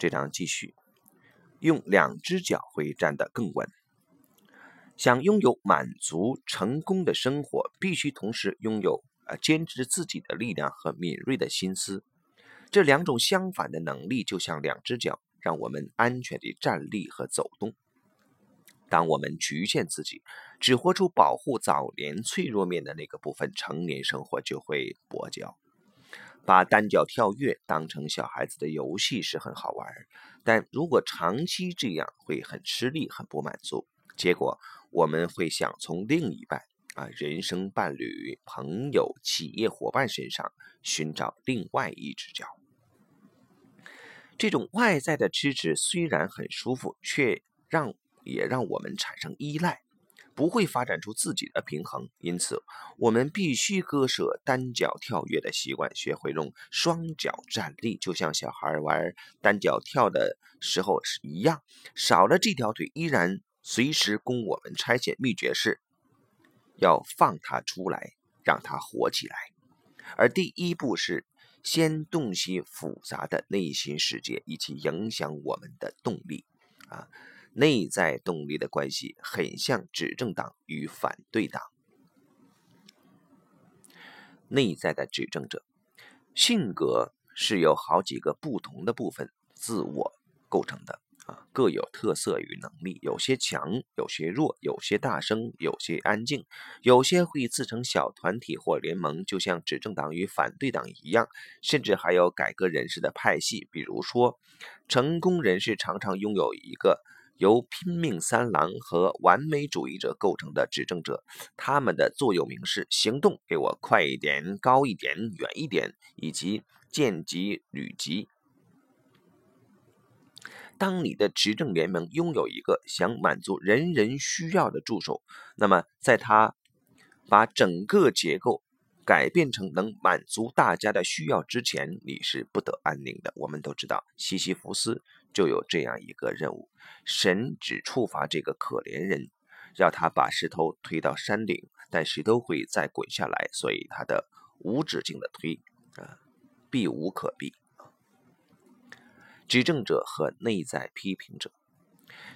这章继续，用两只脚会站得更稳。想拥有满足、成功的生活，必须同时拥有呃坚持自己的力量和敏锐的心思。这两种相反的能力，就像两只脚，让我们安全地站立和走动。当我们局限自己，只活出保护早年脆弱面的那个部分，成年生活就会跛脚。把单脚跳跃当成小孩子的游戏是很好玩，但如果长期这样，会很吃力、很不满足。结果我们会想从另一半啊、人生伴侣、朋友、企业伙伴身上寻找另外一只脚。这种外在的支持虽然很舒服，却让也让我们产生依赖，不会发展出自己的平衡。因此，我们必须割舍单脚跳跃的习惯，学会用双脚站立，就像小孩玩单脚跳的时候是一样。少了这条腿，依然随时供我们拆解。秘诀是要放它出来，让它活起来。而第一步是先洞悉复杂的内心世界以及影响我们的动力啊。内在动力的关系很像执政党与反对党。内在的执政者，性格是由好几个不同的部分自我构成的啊，各有特色与能力，有些强，有些弱，有些大声，有些安静，有些会自成小团体或联盟，就像执政党与反对党一样，甚至还有改革人士的派系。比如说，成功人士常常拥有一个。由拼命三郎和完美主义者构成的执政者，他们的座右铭是“行动给我快一点、高一点、远一点”，以及“见机履机”。当你的执政联盟拥有一个想满足人人需要的助手，那么在他把整个结构改变成能满足大家的需要之前，你是不得安宁的。我们都知道，西西弗斯。就有这样一个任务，神只处罚这个可怜人，要他把石头推到山顶，但石头会再滚下来，所以他的无止境的推，啊，避无可避。执政者和内在批评者，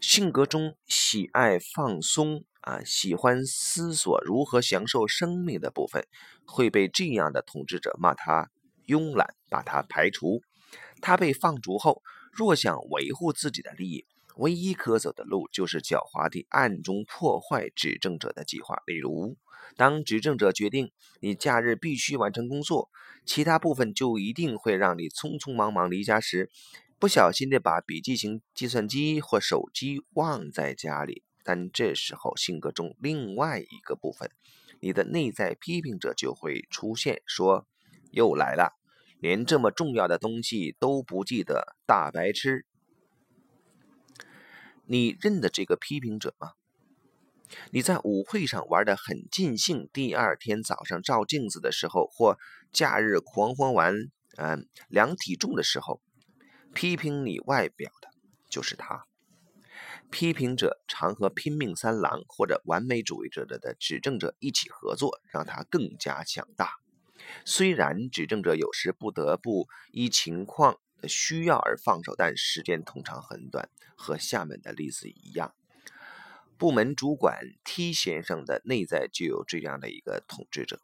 性格中喜爱放松啊，喜欢思索如何享受生命的部分，会被这样的统治者骂他慵懒，把他排除。他被放逐后。若想维护自己的利益，唯一可走的路就是狡猾地暗中破坏执政者的计划。例如，当执政者决定你假日必须完成工作，其他部分就一定会让你匆匆忙忙离家时，不小心地把笔记型计算机或手机忘在家里。但这时候，性格中另外一个部分，你的内在批评者就会出现，说：“又来了。”连这么重要的东西都不记得，大白痴！你认得这个批评者吗？你在舞会上玩的很尽兴，第二天早上照镜子的时候，或假日狂欢完，嗯，量体重的时候，批评你外表的就是他。批评者常和拼命三郎或者完美主义者的指正者一起合作，让他更加强大。虽然执政者有时不得不依情况的需要而放手，但时间通常很短。和下面的例子一样，部门主管 T 先生的内在就有这样的一个统治者，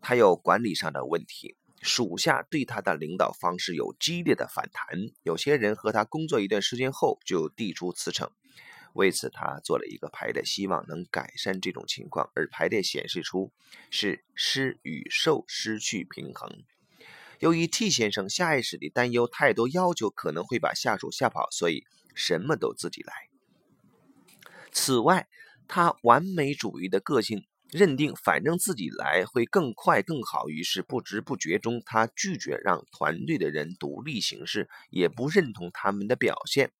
他有管理上的问题，属下对他的领导方式有激烈的反弹。有些人和他工作一段时间后就递出辞呈。为此，他做了一个排列，希望能改善这种情况。而排列显示出是施与受失去平衡。由于 T 先生下意识地担忧太多要求可能会把下属吓跑，所以什么都自己来。此外，他完美主义的个性。认定反正自己来会更快更好，于是不知不觉中，他拒绝让团队的人独立行事，也不认同他们的表现，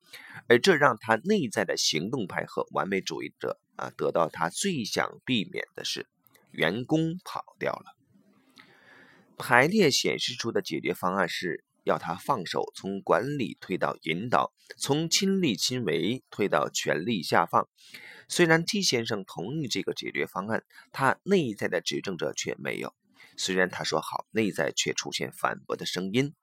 而这让他内在的行动派和完美主义者啊得到他最想避免的是，员工跑掉了。排列显示出的解决方案是要他放手，从管理推到引导，从亲力亲为推到权力下放。虽然 T 先生同意这个解决方案，他内在的执政者却没有。虽然他说好，内在却出现反驳的声音。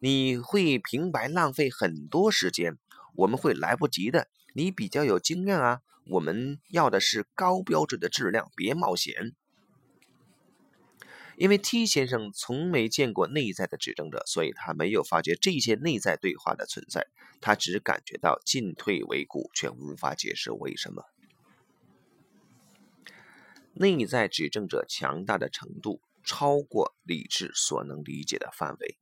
你会平白浪费很多时间，我们会来不及的。你比较有经验啊，我们要的是高标准的质量，别冒险。因为 T 先生从没见过内在的指证者，所以他没有发觉这些内在对话的存在，他只感觉到进退维谷，却无法解释为什么。内在指证者强大的程度超过理智所能理解的范围。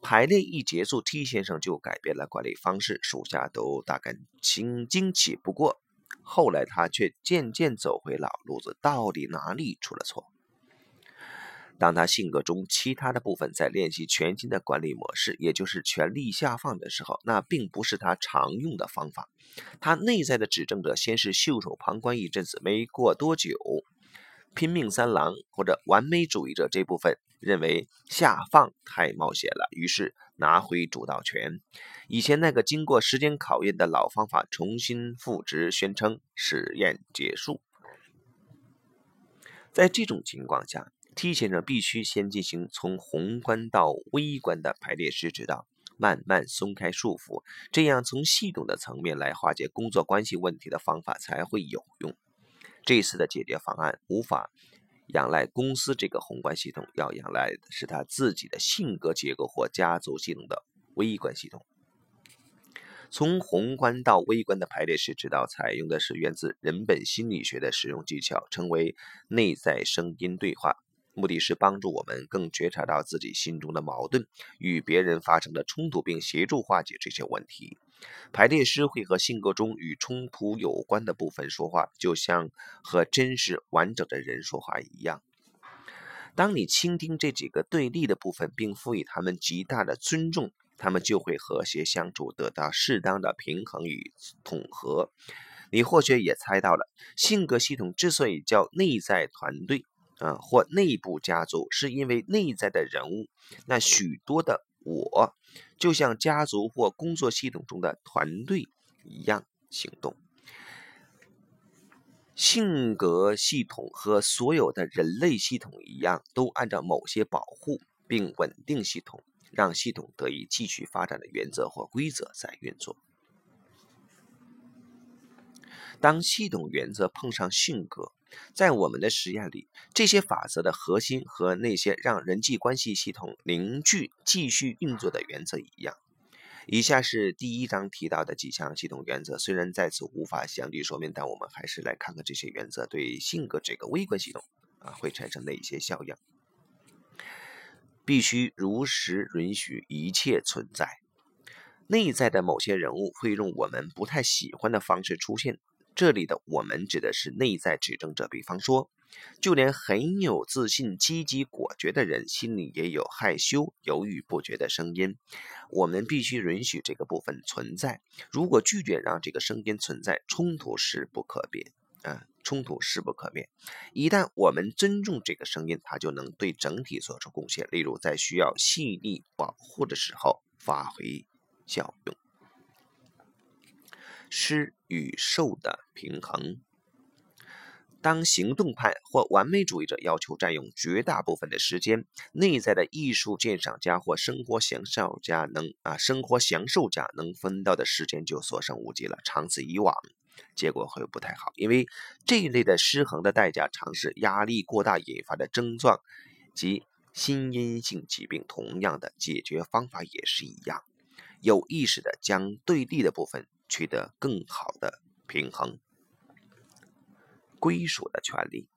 排练一结束，T 先生就改变了管理方式，属下都大感惊惊奇。不过后来他却渐渐走回老路子，到底哪里出了错？当他性格中其他的部分在练习全新的管理模式，也就是权力下放的时候，那并不是他常用的方法。他内在的指证者先是袖手旁观一阵子，没过多久，拼命三郎或者完美主义者这部分认为下放太冒险了，于是拿回主导权。以前那个经过时间考验的老方法重新复制，宣称实验结束。在这种情况下。T 先生必须先进行从宏观到微观的排列式指导，慢慢松开束缚，这样从系统的层面来化解工作关系问题的方法才会有用。这次的解决方案无法仰赖公司这个宏观系统，要仰赖的是他自己的性格结构或家族系统的微观系统。从宏观到微观的排列式指导，采用的是源自人本心理学的使用技巧，称为内在声音对话。目的是帮助我们更觉察到自己心中的矛盾与别人发生的冲突，并协助化解这些问题。排列师会和性格中与冲突有关的部分说话，就像和真实完整的人说话一样。当你倾听这几个对立的部分，并赋予他们极大的尊重，他们就会和谐相处，得到适当的平衡与统合。你或许也猜到了，性格系统之所以叫内在团队。啊，或内部家族，是因为内在的人物，那许多的我，就像家族或工作系统中的团队一样行动。性格系统和所有的人类系统一样，都按照某些保护并稳定系统，让系统得以继续发展的原则或规则在运作。当系统原则碰上性格，在我们的实验里，这些法则的核心和那些让人际关系系统凝聚、继续运作的原则一样。以下是第一章提到的几项系统原则，虽然在此无法详细说明，但我们还是来看看这些原则对性格这个微观系统啊会产生哪些效应。必须如实允许一切存在。内在的某些人物会用我们不太喜欢的方式出现。这里的我们指的是内在指证者，比方说，就连很有自信、积极果决的人，心里也有害羞、犹豫不决的声音。我们必须允许这个部分存在。如果拒绝让这个声音存在，冲突势不可免啊！冲突势不可免。一旦我们尊重这个声音，它就能对整体做出贡献。例如，在需要细腻保护的时候发挥效用。诗与受的平衡。当行动派或完美主义者要求占用绝大部分的时间，内在的艺术鉴赏家或生活享受家能啊，生活享受家能分到的时间就所剩无几了。长此以往，结果会不太好，因为这一类的失衡的代价，常是压力过大引发的症状及心因性疾病。同样的解决方法也是一样，有意识的将对立的部分。取得更好的平衡。归属的权利，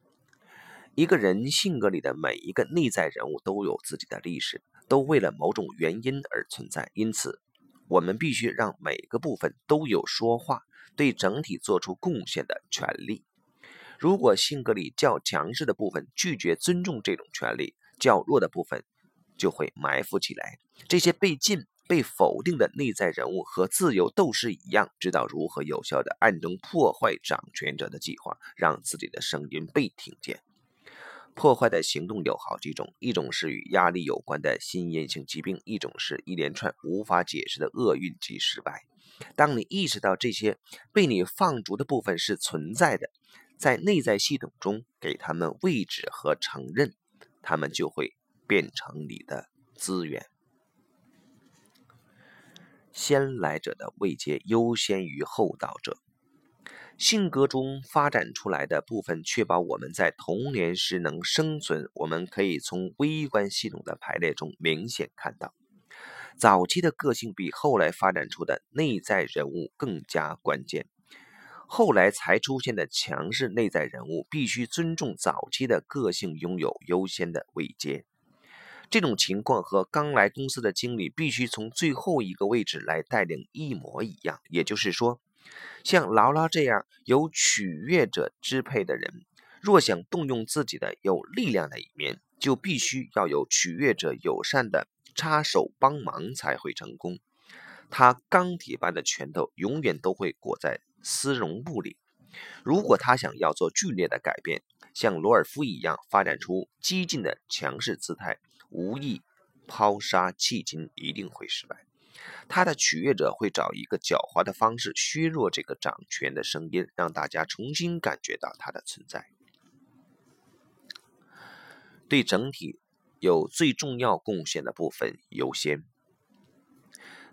一个人性格里的每一个内在人物都有自己的历史，都为了某种原因而存在。因此，我们必须让每个部分都有说话、对整体做出贡献的权利。如果性格里较强势的部分拒绝尊重这种权利，较弱的部分就会埋伏起来。这些被禁。被否定的内在人物和自由斗士一样，知道如何有效地暗中破坏掌权者的计划，让自己的声音被听见。破坏的行动有好几种：一种是与压力有关的心因性疾病；一种是一连串无法解释的厄运及失败。当你意识到这些被你放逐的部分是存在的，在内在系统中给他们位置和承认，他们就会变成你的资源。先来者的位阶优先于后到者。性格中发展出来的部分，确保我们在童年时能生存。我们可以从微观系统的排列中明显看到，早期的个性比后来发展出的内在人物更加关键。后来才出现的强势内在人物，必须尊重早期的个性，拥有优先的位阶。这种情况和刚来公司的经理必须从最后一个位置来带领一模一样。也就是说。像劳拉这样由取悦者支配的人，若想动用自己的有力量的一面，就必须要有取悦者友善的插手帮忙才会成功。他钢铁般的拳头永远都会裹在丝绒布里。如果他想要做剧烈的改变，像罗尔夫一样发展出激进的强势姿态，无意抛杀迄今，一定会失败。他的取悦者会找一个狡猾的方式削弱这个掌权的声音，让大家重新感觉到他的存在。对整体有最重要贡献的部分优先。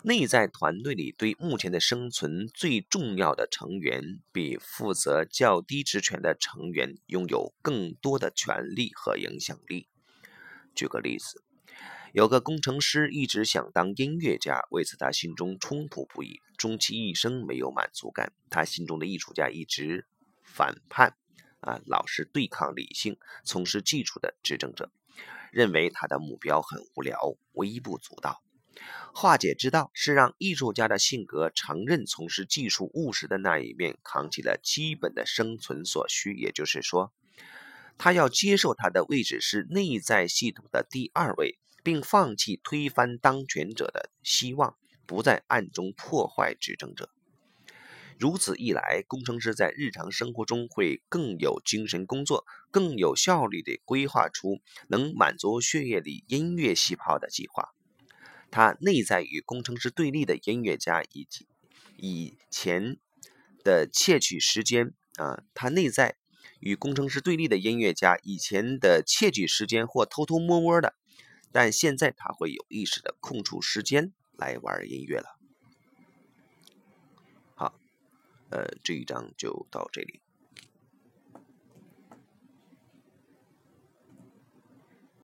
内在团队里对目前的生存最重要的成员，比负责较低职权的成员拥有更多的权利和影响力。举个例子。有个工程师一直想当音乐家，为此他心中冲突不已，终其一生没有满足感。他心中的艺术家一直反叛，啊，老是对抗理性，从事技术的执政者，认为他的目标很无聊，微不足道。化解之道是让艺术家的性格承认从事技术务实的那一面，扛起了基本的生存所需。也就是说，他要接受他的位置是内在系统的第二位。并放弃推翻当权者的希望，不再暗中破坏执政者。如此一来，工程师在日常生活中会更有精神工作，更有效率地规划出能满足血液里音乐细胞的计划。他内在与工程师对立的音乐家，以及以前的窃取时间啊，他内在与工程师对立的音乐家，以前的窃取时间或偷偷摸摸的。但现在他会有意识的空出时间来玩音乐了。好，呃，这一章就到这里。